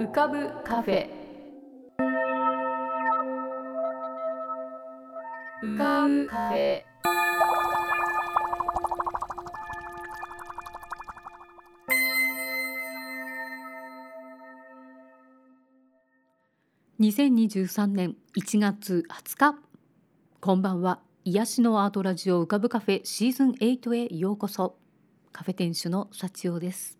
浮かぶカフェ。浮かぶカフェ。2023年1月20日。こんばんは。癒しのアートラジオ浮かぶカフェシーズン8へようこそ。カフェ店主の幸代です。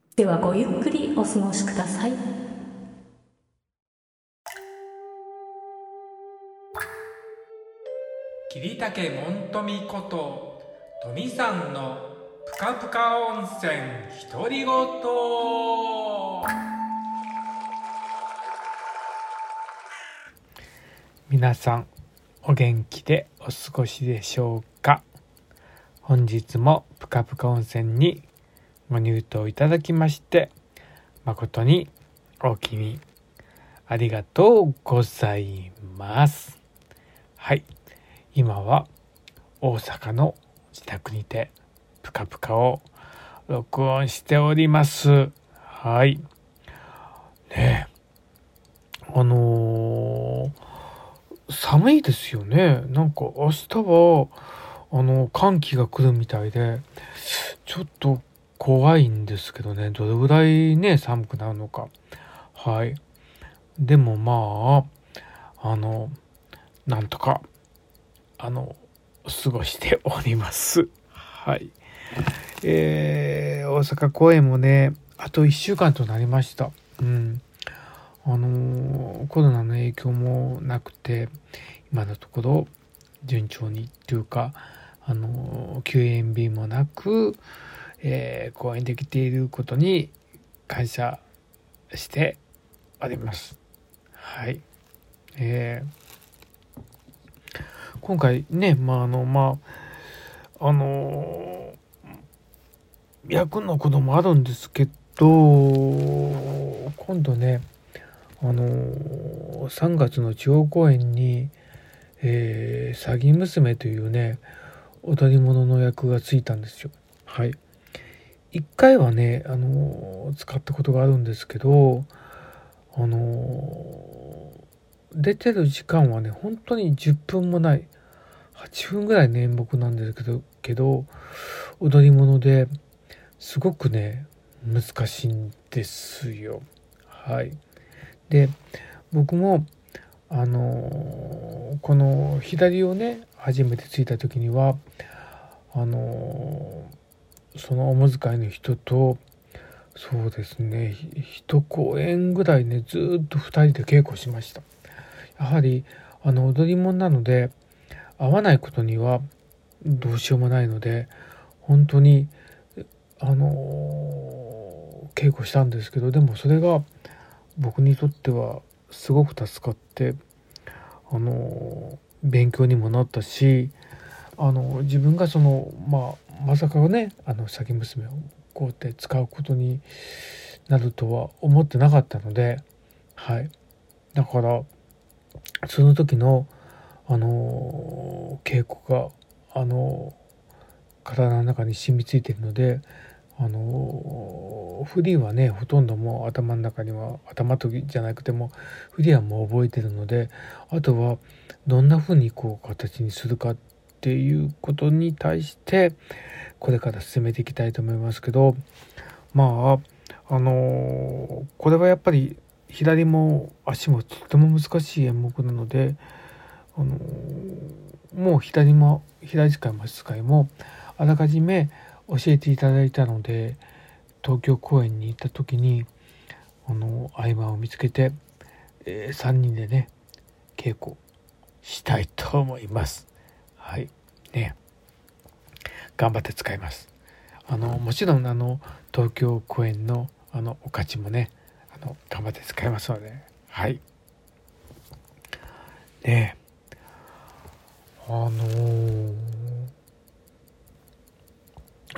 ではごゆっくりお過ごしください。桐竹門富こと富さんのぷかぷか温泉独り言。皆さんお元気でお過ごしでしょうか？本日もぷかぷか温泉にご入湯いただきまして誠にお気にありがとうございます。はい。今は大阪の自宅にてぷかぷかを録音しております。はい。ねあのー、寒いですよね。なんか明日はあの寒気が来るみたいでちょっと怖いんですけどね。どれぐらいね寒くなるのか。はい。でもまああのなんとかあの過ごしております。はい。えー、大阪公演もねあと1週間となりました。うん。あのコロナの影響もなくて今のところ順調にっていうかあの休園日もなくえー、講演できていることに感謝しております。はい。えー、今回ね、まああの、まあ、あのー、役のこともあるんですけど、今度ね、あのー、3月の地方公演に、えー、詐欺娘というね、踊り物の役がついたんですよ。はい。一回はね、あの使ったことがあるんですけど、あの出てる時間はね、本当に10分もない。8分ぐらいの演目なんですけど、けど、踊り物ですごくね、難しいんですよ。はい。で、僕も、あのこの左をね、初めてついた時には、あのそのおむいの人とそうですね一公演ぐらいねずっと2人で稽古しました。やはりあの踊り物なので合わないことにはどうしようもないので本当にあの稽古したんですけどでもそれが僕にとってはすごく助かってあの勉強にもなったしあの自分がそのまあまさかねあの詐欺娘をこうやって使うことになるとは思ってなかったのではい。だからその時のあの稽古があの体の中に染みついているのであのフリーはねほとんどもう頭の中には頭とじゃなくてもフリーはもう覚えてるのであとはどんな風にこう形にするかっていうことに対してこれから進めていきたいと思いますけどまああのこれはやっぱり左も足もとても難しい演目なのであのもう左も左使いも足使いもあらかじめ教えていただいたので東京公演に行った時にあの合間を見つけて、えー、3人でね稽古したいと思います。はいね頑張って使います。あのもちろんあの東京公演のあのお勝ちもねあの頑張って使いますので。はい。ねあのー、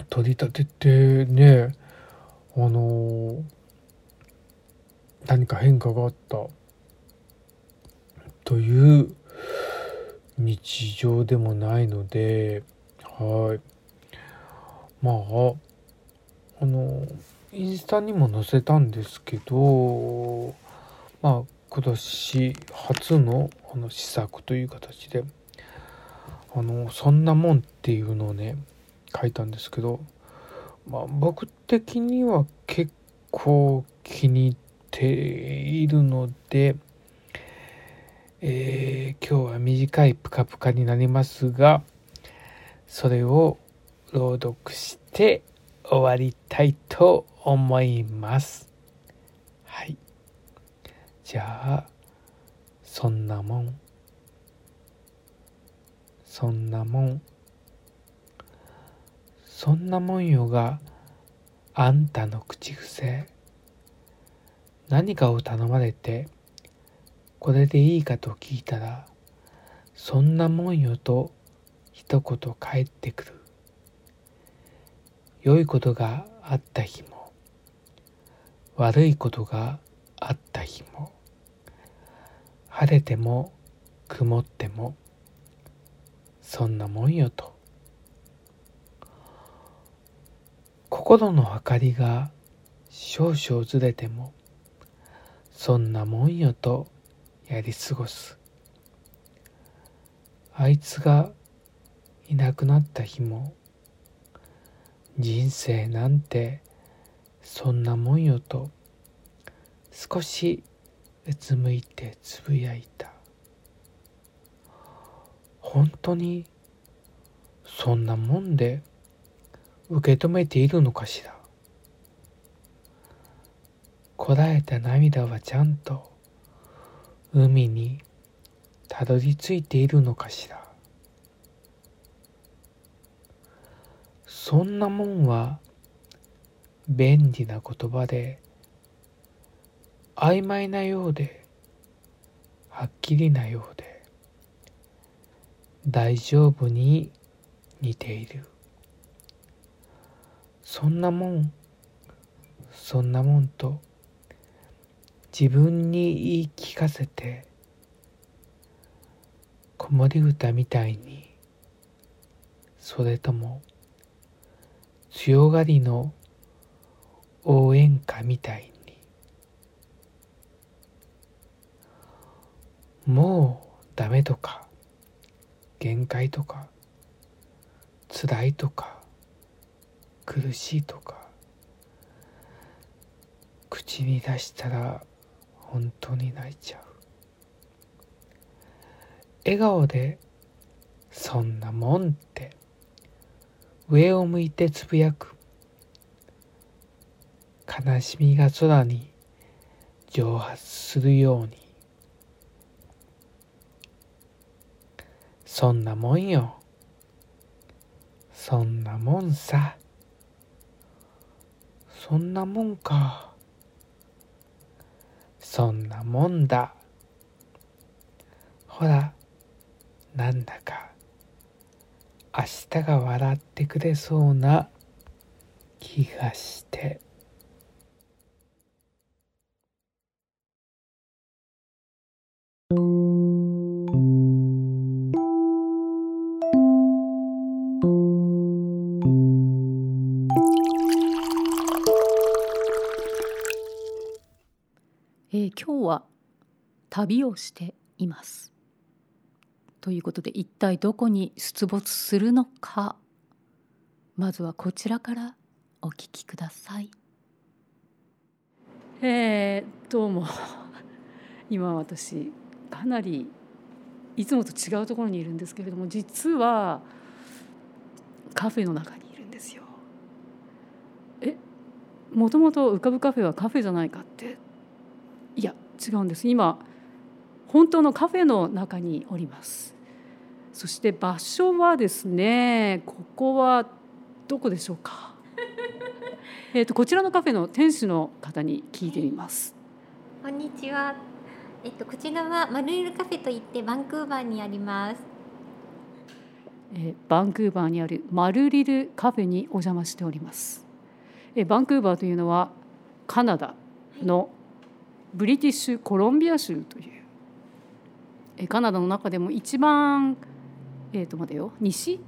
取り立ててねあのー、何か変化があった。という日常でもないのではい。まああのインスタにも載せたんですけどまあ今年初のあの試作という形であのそんなもんっていうのをね書いたんですけど、まあ、僕的には結構気に入っているので、えー、今日は短いプカプカになりますがそれを朗読して終わりたいと思います。はい。じゃあ、そんなもん。そんなもん。そんなもんよがあんたの口癖。何かを頼まれて、これでいいかと聞いたら、そんなもんよと一言返ってくる。良いことがあった日も悪いことがあった日も晴れても曇ってもそんなもんよと。心の明かりが少々ずれてもそんなもんよとやり過ごす。あいつがいなくなった日も人生なんてそんなもんよと少しうつむいてつぶやいた。本当にそんなもんで受け止めているのかしら。こらえた涙はちゃんと海にたどり着いているのかしら。そんなもんは便利な言葉で曖昧なようではっきりなようで大丈夫に似ている。そんなもんそんなもんと自分に言い聞かせて子守歌みたいにそれとも強がりの応援歌みたいに。もうダメとか限界とか辛いとか苦しいとか口に出したら本当に泣いちゃう。笑顔でそんなもんって。上を向いてつぶやく。悲しみが空に蒸発するように。そんなもんよ。そんなもんさ。そんなもんか。そんなもんだ。ほらなんだか。明日が笑ってくれそうな気がして。えー、今日は旅をしていますということで一体どこに出没するのかまずはこちらからお聞きください。えー、どうも 今私かなりいつもと違うところにいるんですけれども実はカフェの中にいるんですよ。えもともと浮かぶカフェはカフェじゃないかっていや違うんです今本当のカフェの中におります。そして場所はですねここはどこでしょうか？えとこちらのカフェの店主の方に聞いてみますこんにちは。えっとこちらはマルールカフェといってバンクーバーにあります。えーバンクーバーにあるマルリルカフェにお邪魔しております。えーバンクーバーというのはカナダのブリティッシュコロンビア州というえーカナダの中でも一番えっ、と待てよ。西？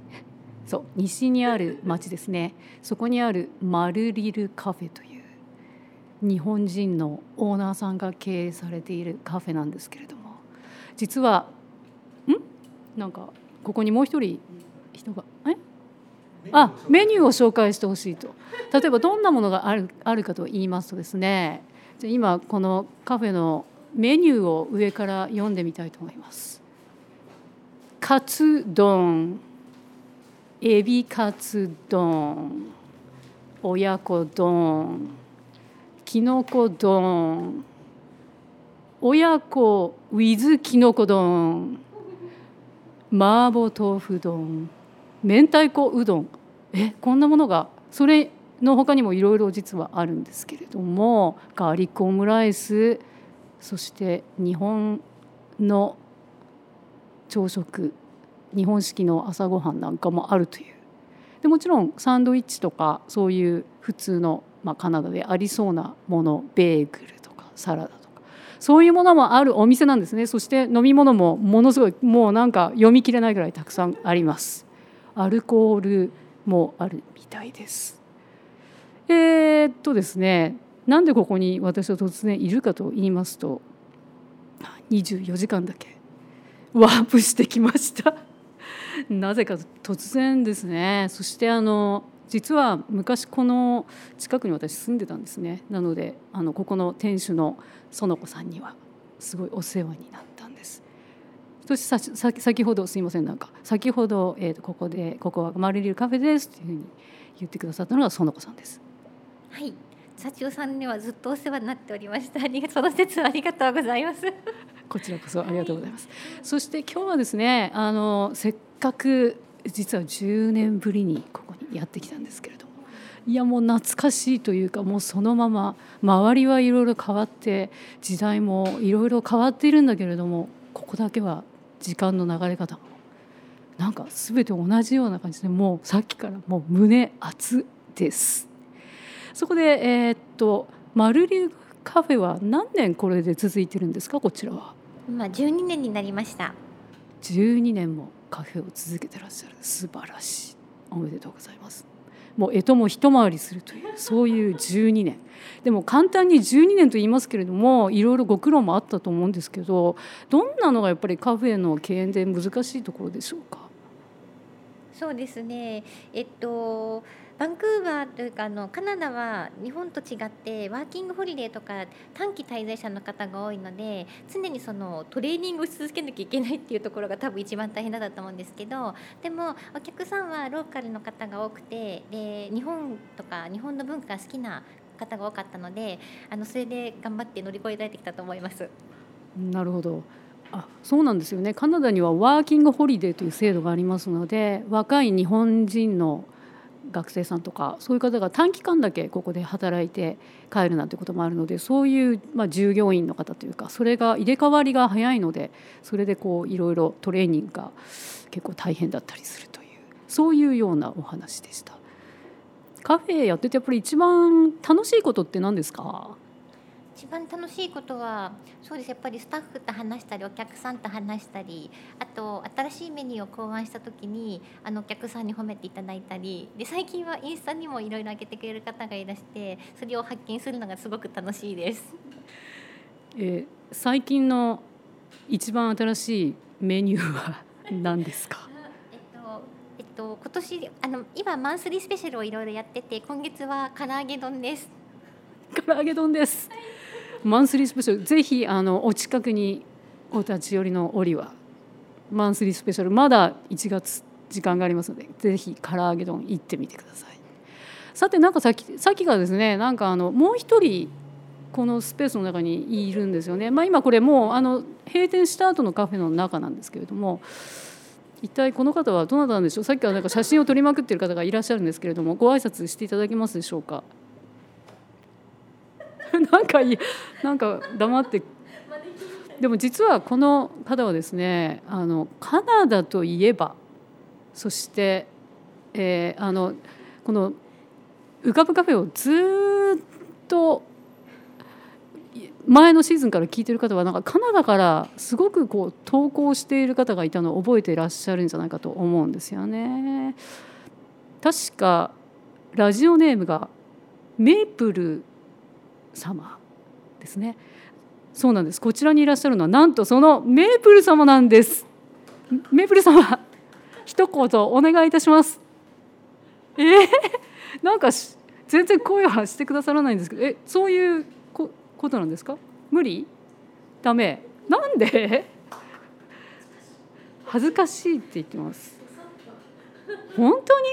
そう西にある町ですね。そこにあるマルリルカフェという日本人のオーナーさんが経営されているカフェなんですけれども。実はん？なんかここにもう一人人がえ？あメニューを紹介してほしいと。例えばどんなものがあるあるかと言いますとですね。じゃ今このカフェのメニューを上から読んでみたいと思います。カツ丼。エビカツ丼。親子丼。きのこ丼。親子 with きのこ丼。麻婆豆腐丼。明太子うどん。えこんなものがそれの他にもいろいろ実はあるんですけれども。ガーリックオムライス。そして日本の朝食日本式の朝ごはんなんかもあるという。でもちろんサンドイッチとかそういう普通の、まあ、カナダでありそうなものベーグルとかサラダとか。そういうものもあるお店なんですね。そして飲み物もものすごいもうなんか読み切れないぐらいたくさんあります。アルコールもあるみたいです。えー、っとですねなんでここに私は突然いるかと言いますと24時間だけワープしてきましたなぜか突然ですねそしてあの実は昔この近くに私住んでたんですねなのであのここの店主の園子さんにはすごいお世話になったんですそして先ほどすいませんなんか先ほど、えー、とここでここはマリリルカフェですっていうふうに言ってくださったのが園子さんですはい。社長さんにはずっとお世話になっておりました。その説ありがとうございます。こちらこそありがとうございます。そして今日はですね、あのせっかく実は10年ぶりにここにやってきたんですけれども、いやもう懐かしいというかもうそのまま周りはいろいろ変わって時代もいろいろ変わっているんだけれども、ここだけは時間の流れ方もなんか全て同じような感じでもうさっきからもう胸熱です。そこでえーっとマルリュカフェは何年これで続いてるんですか？こちらは。今12年になりました。12年もカフェを続けてらっしゃる素晴らしいおめでとうございますもう干支も一回りするというそういう12年でも簡単に12年と言いますけれどもいろいろご苦労もあったと思うんですけどどんなのがやっぱりカフェの経営で難しいところでしょうか？そうですね。えっとバンクーバーというかあのカナダは日本と違ってワーキングホリデーとか短期滞在者の方が多いので常にそのトレーニングをし続けなきゃいけないっていうところが多分一番大変だったと思うんですけどでもお客さんはローカルの方が多くてで日本とか日本の文化が好きな方が多かったのであのそれで頑張って乗り越えられてきたと思います。なるほどあそうなんですよねカナダにはワーキングホリデーという制度がありますので若い日本人の学生さんとかそういう方が短期間だけここで働いて帰るなんてこともあるのでそういう、ま、従業員の方というかそれが入れ替わりが早いのでそれでこういろいろトレーニングが結構大変だったりするというそういうようなお話でした。カフェやっててやっぱり一番楽しいことって何ですか？一番楽しいことはそうです。やっぱりスタッフと話したりお客さんと話したりあと新しいメニューを考案した時にあのお客さんに褒めていただいたり。で最近はインスタにもいろいろ上げてくれる方がいらしてそれを発見するのがすごく楽しいです。えー最近の一番新しいメニューは何ですか？えっとえっと今年あの今マンスリースペシャルをいろいろやってて今月は唐揚げ丼です。唐揚げ丼ですマンスリースペシャル。ぜひあのお近くにお立ち寄りの折はマンスリースペシャル。まだ1月時間がありますのでぜひ唐揚げ丼行ってみてください。さてなんかさっきさっきからですねなんかあのもう一人このスペースの中にいるんですよね、まあ、今これもうあの閉店した後のカフェの中なんですけれども一体この方はどなたなんでしょう？さっきからなんか写真を撮りまくっている方がいらっしゃるんですけれどもご挨拶していただけますでしょうか？なんかいいなんか黙ってでも実はこの方はですねあのカナダといえばそして、えーあのこの浮かぶカフェをずっと前のシーズンから聞いてる方はなんかカナダからすごくこう投稿している方がいたのを覚えていらっしゃるんじゃないかと思うんですよね。確かラジオネームがメープル様ですね。そうなんです。こちらにいらっしゃるのはなんとそのメープル様なんです。メープル様、一言お願いいたします。えー、なんか全然声はしてくださらないんですけど、え、そういうこことなんですか？無理？ダメ？なんで？恥ずかしいって言ってます。本当に？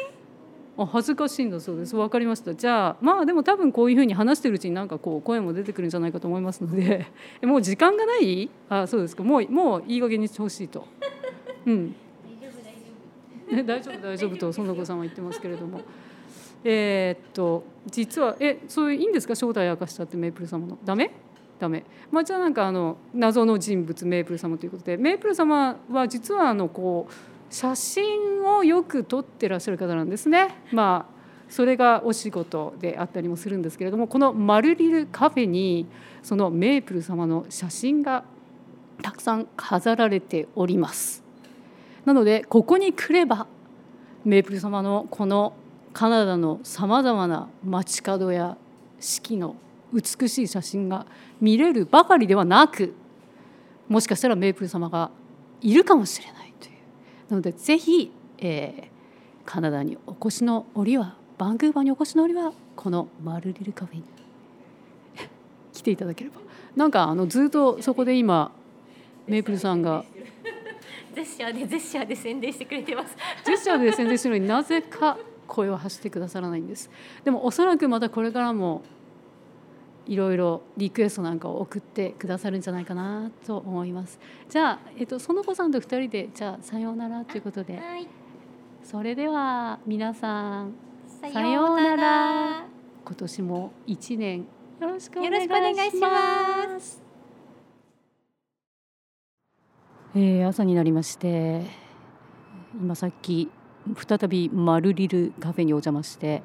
あ恥ずかしいんだそうです。わかりました。じゃあまあでも多分こういうふうに話してるうちになんかこう声も出てくるんじゃないかと思いますので、え もう時間がない？あそうですか。もうもういい加減にしてほしいと。うん。ね、大丈夫大丈夫と園子さんは言ってますけれども。えーっと実はえそういういいんですか？正体明かしたってメープル様のダメ？ダメまあじゃあなんかあの謎の人物メープル様ということでメープル様は実はあのこう写真をよく撮ってらっしゃる方なんですね。まあそれがお仕事であったりもするんですけれどもこのマルリルカフェにそのメープル様の写真がたくさん飾られております。なのでここに来ればメープル様のこのカナダのさまざまな街角や四季の美しい写真が見れるばかりではなくもしかしたらメープル様がいるかもしれない。なのでぜひ、えーカナダにお越しの折はバンクーバーにお越しの折はこのマルリルカフェに 来ていただければなんかあのずっとそこで今メープルさんが ジェスチャーでジェスチャーで宣伝してくれてます。ジェスチャーで宣伝してるのになぜか声を発してくださらないんですでもおそらくまたこれからもいろいろリクエストなんかを送ってくださるんじゃないかなと思いますじゃあ、えっと、園子さんと二人でじゃあさようならということではい。それでは皆さんささようなら今年も一年よろしくお願いし。ますえー朝になりまして今さっき再びマルリルカフェにお邪魔して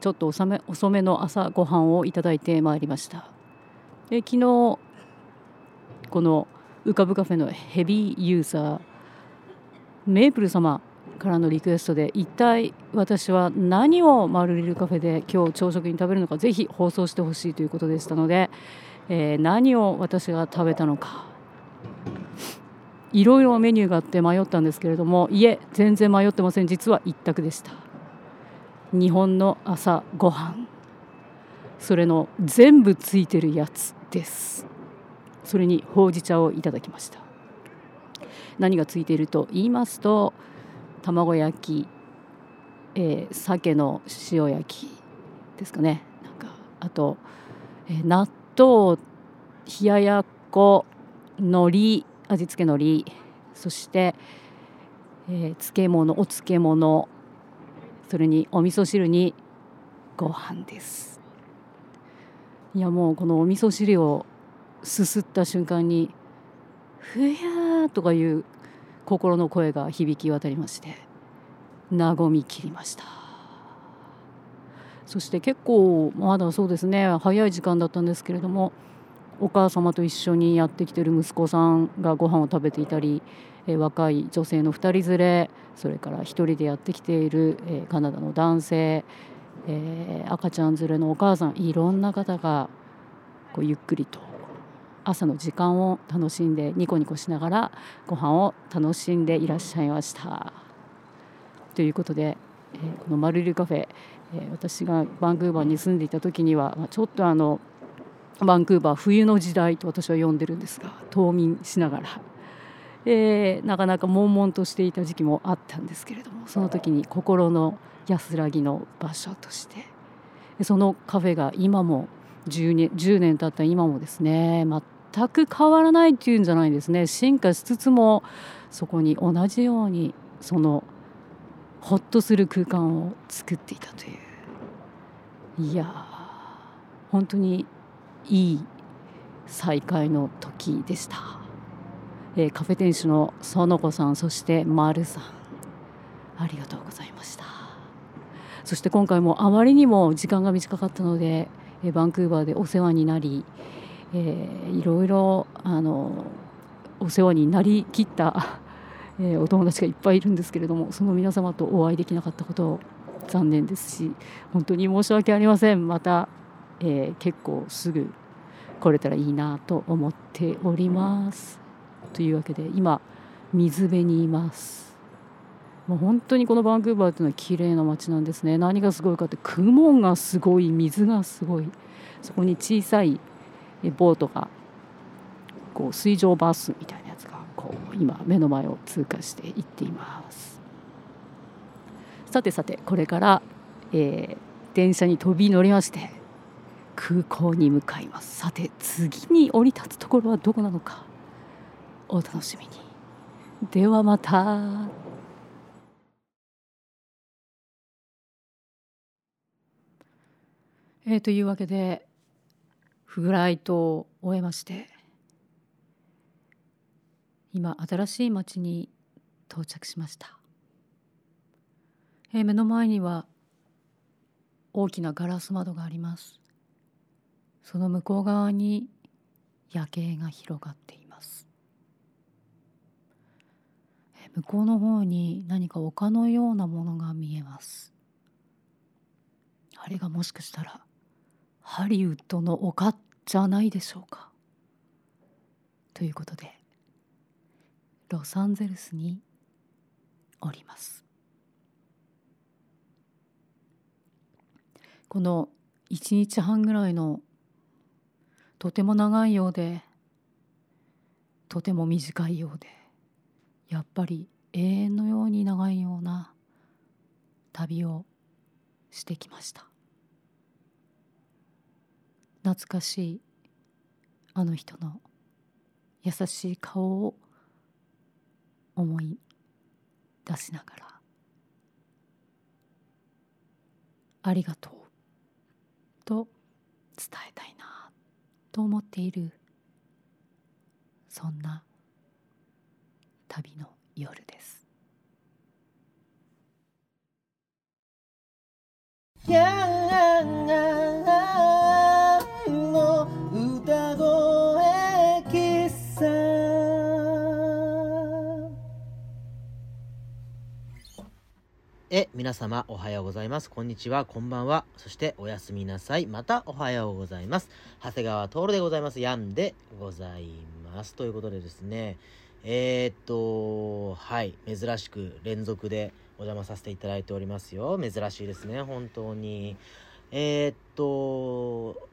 ちょっと遅め遅めの朝ごはんをいただいてまいりました。で昨日この浮かぶカフェのヘビーユーザーメープル様からのリクエストで一体私は何をマルリルカフェで今日朝食に食べるのかぜひ放送してほしいということでしたので、えー何を私が食べたのか。いろいろメニューがあって迷ったんですけれどもいえ全然迷ってません。実は一択でした。日本の朝ごはん。それの全部ついてるやつです。それにほうじ茶をいただきました。何がついていると言いますと卵焼き、えー鮭の塩焼きですかね。なんかあと、えー納豆冷ややっこ海苔味付け海苔そして、えー漬物お漬物それにお味噌汁にご飯です。いやもうこのお味噌汁をすすった瞬間に「ふやー」とかいう心の声が響き渡りまして和みきりました。そして結構まだそうですね早い時間だったんですけれどもお母様と一緒にやってきてる息子さんがご飯を食べていたり、え若い女性の2人連れそれから1人でやってきている、えカナダの男性、え赤ちゃん連れのお母さんいろんな方がこうゆっくりと朝の時間を楽しんでニコニコしながらご飯を楽しんでいらっしゃいました。ということで、えこのマルリルカフェ、え私がバンクーバーに住んでいた時にはまちょっとあのバンクーバー冬の時代と私は呼んでるんですが冬眠しながら、えーなかなか悶々としていた時期もあったんですけれどもその時に心の安らぎの場所として。でそのカフェが今も10年 ,10 年経った今もですね全く変わらないっていうんじゃないですね。進化しつつもそこに同じようにそのほっとする空間を作っていたという。いやー本当にいい再会の時でした、えー、カフェ店主の園子さんそして丸さんありがとうございました。そして今回もあまりにも時間が短かったので、えー、バンクーバーでお世話になり、えー、いろいろあのお世話になりきった、え、お友達がいっぱいいるんですけれどもその皆様とお会いできなかったことを残念ですし本当に申し訳ありません。また、え、結構すぐ来れたらいいなと思っております。というわけで今水辺にいます。もう本当にこのバンクーバーというのは綺麗な街なんですね。何がすごいかって雲がすごい水がすごい。そこに小さいボートがこう水上バスみたいなやつがこう今目の前を通過していっています。さてさてこれから、えー、電車に飛び乗りまして空港に向かいます。さて次に降り立つところはどこなのか。お楽しみに。ではまた。えー、というわけでフライトを終えまして今新しい町に到着しました、えー、目の前には大きなガラス窓があります。その向こう側に夜景が広がっています。向こうの方に何か丘のようなものが見えます。あれがもしかしたらハリウッドの丘じゃないでしょうか。ということでロサンゼルスにおります。この1日半ぐらいのとても長いようでとても短いようでやっぱり永遠のように長いような旅をしてきました。懐かしいあの人の優しい顔を思い出しながら。ありがとうと伝えたいなと思っているそんな旅の夜です。え、皆様おはようございます。こんにちは、こんばんは。そしておやすみなさい。またおはようございます。長谷川徹でございます。ヤンでございます。ということでですね、えー、っと、はい、珍しく連続でお邪魔させていただいておりますよ。珍しいですね、本当に。えー、っと、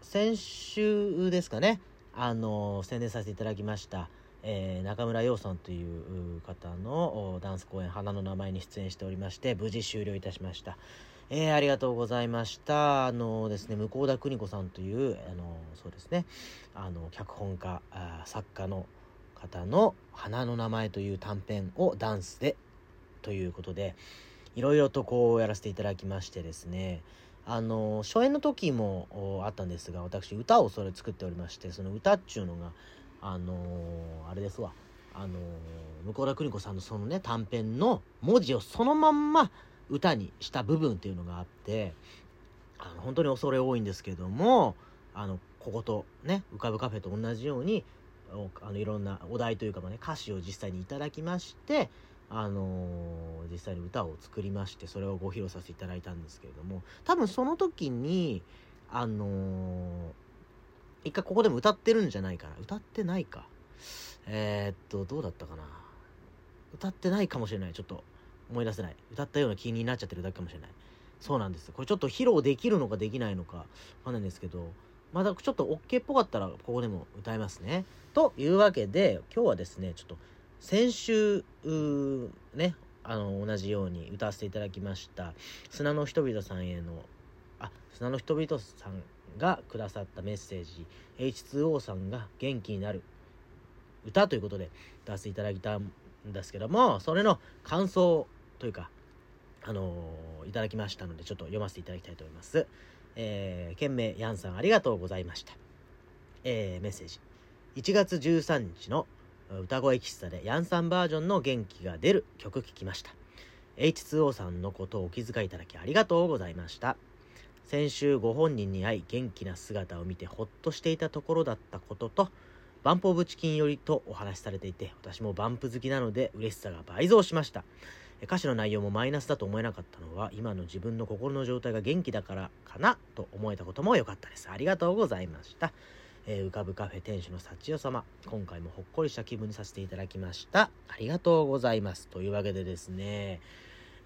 先週ですかね、あの、宣伝させていただきました。えー、中村洋さんという方のダンス公演「花の名前」に出演しておりまして無事終了いたしました。えー、ありがとうございました。あのですね、向田邦子さんという、あの、そうですね、あの、脚本家、あ作家の方の花の名前という短編をダンスでということで、いろいろとこうやらせていただきましてですね、あの、初演の時もあったんですが、私歌をそれ作っておりまして、その歌っちゅうのが、あの、あれですわ、あの、向田邦子さんのそのね、短編の文字をそのまんま歌にした部分っていうのがあって、あの、本当に恐れ多いんですけども、あの、こことね、浮かぶカフェと同じように、あのいろんなお題というか、ね、歌詞を実際にいただきまして、あのー、実際に歌を作りましてそれをご披露させていただいたんですけれども多分その時にあのー、一回ここでも歌ってるんじゃないかな。歌ってないか。えー、っと、どうだったかな。歌ってないかもしれない。ちょっと思い出せない。歌ったような気になっちゃってるだけかもしれない。そうなんです。これちょっと披露できるのかできないのかわかんないんですけど、まだちょっと OK っぽかったらここでも歌いますね。というわけで、今日はですね、ちょっと先週、ね、あの、同じように歌わせていただきました、砂の人々さんへの、あ、砂の人々さんがくださったメッセージ H2O さんが元気になる歌ということで出していただいたんですけどもそれの感想というかあのー、いただきましたのでちょっと読ませていただきたいと思いますえー、件名ヤンさんありがとうございました。えー、メッセージ。1月13日の歌声喫茶でヤンさんバージョンの元気が出る曲聴きました。H2O さんのことをお気遣いいただきありがとうございました。先週ご本人に会い元気な姿を見てほっとしていたところだったことと、バンプオブチキンよりとお話しされていて、私もバンプ好きなので嬉しさが倍増しました。歌詞の内容もマイナスだと思えなかったのは、今の自分の心の状態が元気だからかなと思えたことも良かったです。ありがとうございました。えー、浮かぶカフェ店主の幸代様、今回もほっこりした気分にさせていただきました。ありがとうございます。というわけでですね、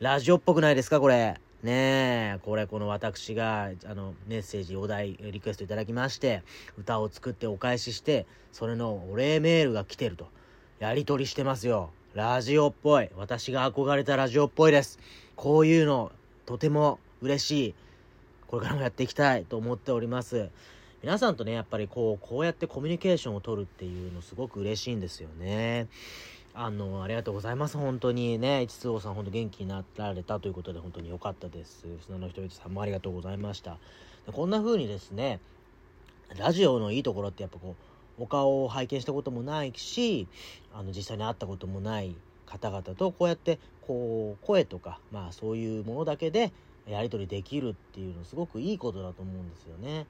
ラジオっぽくないですかこれ？ねえ、これこの私が、あの、メッセージ、お題、リクエストいただきまして、歌を作ってお返しして、それのお礼メールが来てると。やりとりしてますよ。ラジオっぽい。私が憧れたラジオっぽいです。こういうの、とても嬉しい。これからもやっていきたいと思っております。皆さんとね、やっぱりこう、こうやってコミュニケーションを取るっていうのすごく嬉しいんですよね。あの、ありがとうございます。本当にね、一通さん、本当元気になられたということで、本当に良かったです。砂の人一さんもありがとうございました。でこんな風にですね、ラジオのいいところってやっぱこう、お顔を拝見したこともないし、あの、実際に会ったこともない方々と、こうやって、こう、声とか、まあそういうものだけで、やり取りできるっていうのすごくいいことだと思うんですよね。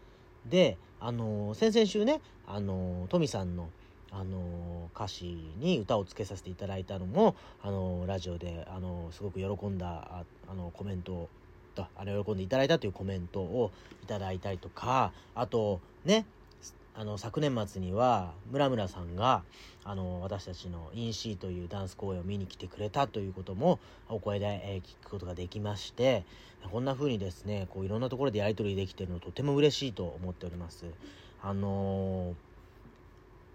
で、あの先々週ね、あのトミさんのあの歌詞に歌をつけさせていただいたのもあのラジオであのすごく喜んだあのコメントをあの喜んでいただいたというコメントをいただいたりとかあとねあの昨年末には村村さんがあの私たちの「インシー」というダンス公演を見に来てくれたということもお声で、えー、聞くことができましてこんな風にですねこういろんなところでやり取りできてるのとても嬉しいと思っております。あのー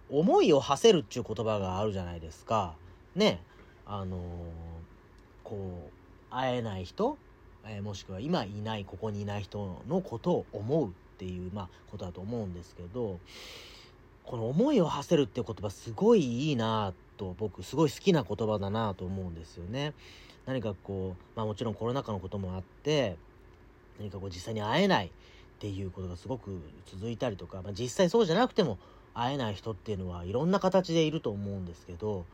思いを馳せるっていう言葉があるじゃないですか。ね。あのー、こう、会えない人、え、もしくは今いない、ここにいない人のことを思うっていう、まあ、ことだと思うんですけど、この思いを馳せるって言葉すごいいいなと、僕すごい好きな言葉だなと思うんですよね。何かこう、まあもちろんコロナ禍のこともあって、何かこう実際に会えないっていうことがすごく続いたりとか、まあ、実際そうじゃなくても会えない人っていうのはいろんな形でいると思うんですけど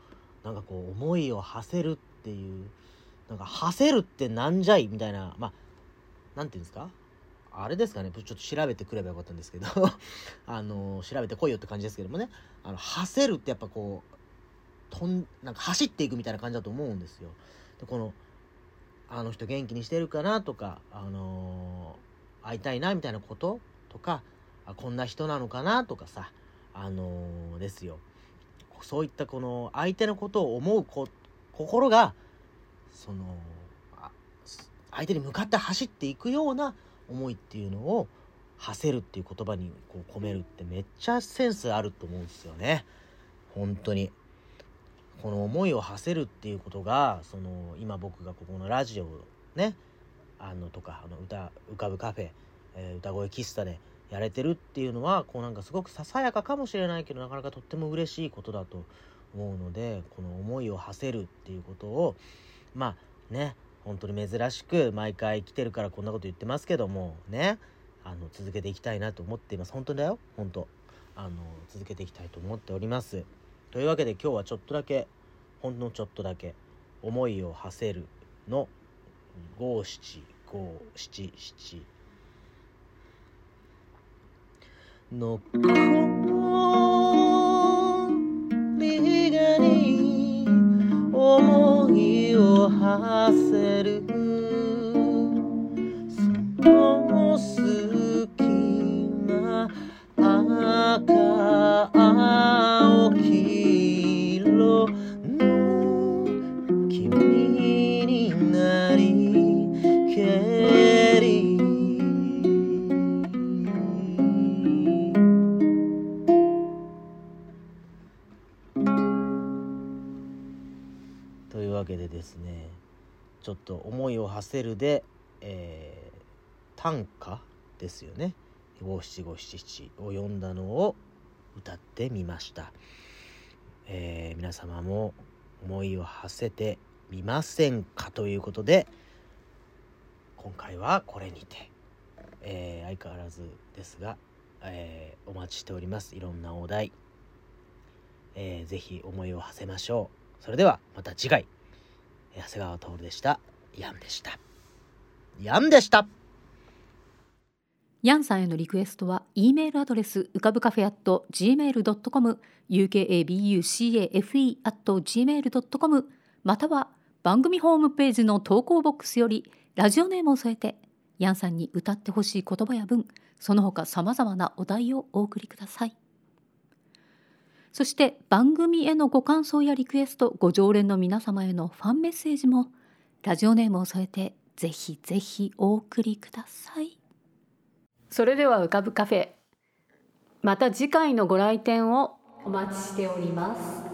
なんかこう思いを馳せるっていうなんか馳せるってなんじゃいみたいなまあなんていうんですか？あれですかねちょっと調べてくればよかったんですけど あの調べてこいよって感じですけどもねあの馳せるってやっぱこうとんなんか走っていくみたいな感じだと思うんですよ。でこのあの人元気にしてるかなとか、あのー、会いたいなみたいなこととかあこんな人なのかなとかさあのー、ですよ。そういったこの相手のことを思うこ心が、その、相手に向かって走っていくような思いっていうのを、馳せるっていう言葉にこう込めるってめっちゃセンスあると思うんですよね。本当に。この思いを馳せるっていうことが、その、今僕がここのラジオをね、あの、とか、あの、歌、浮かぶカフェ、えー、歌声喫茶でやれてるっていうのはこうなんかすごくささやかかもしれないけどなかなかとっても嬉しいことだと思うのでこの思いを馳せるっていうことをまあね本当に珍しく毎回来てるからこんなこと言ってますけどもね。あの続けていきたいなと思っています。本当だよ。本当。あの続けていきたいと思っております。というわけで今日はちょっとだけほんのちょっとだけ思いを馳せるの五七五七七。残馳せるで、えー、短歌ですよね。五七五七七を読んだのを歌ってみました、えー、皆様も思いを馳せてみませんかということで今回はこれにて。えー相変わらずですが、えーお待ちしております。いろんなお題、えーぜひ思いを馳せましょう。それではまた次回。長谷川徹でした。ヤンでした。ヤンでした。ヤンさんへのリクエストは E メールアドレスうかぶカフェ at gmail.com ukabucafe at gmail.com または番組ホームページの投稿ボックスよりラジオネームを添えてヤンさんに歌ってほしい言葉や文その他さまざまなお題をお送りください。そして番組へのご感想やリクエストご常連の皆様へのファンメッセージもラジオネームを添えてぜひぜひお送りください。それでは浮かぶカフェ。また次回のご来店をお待ちしております。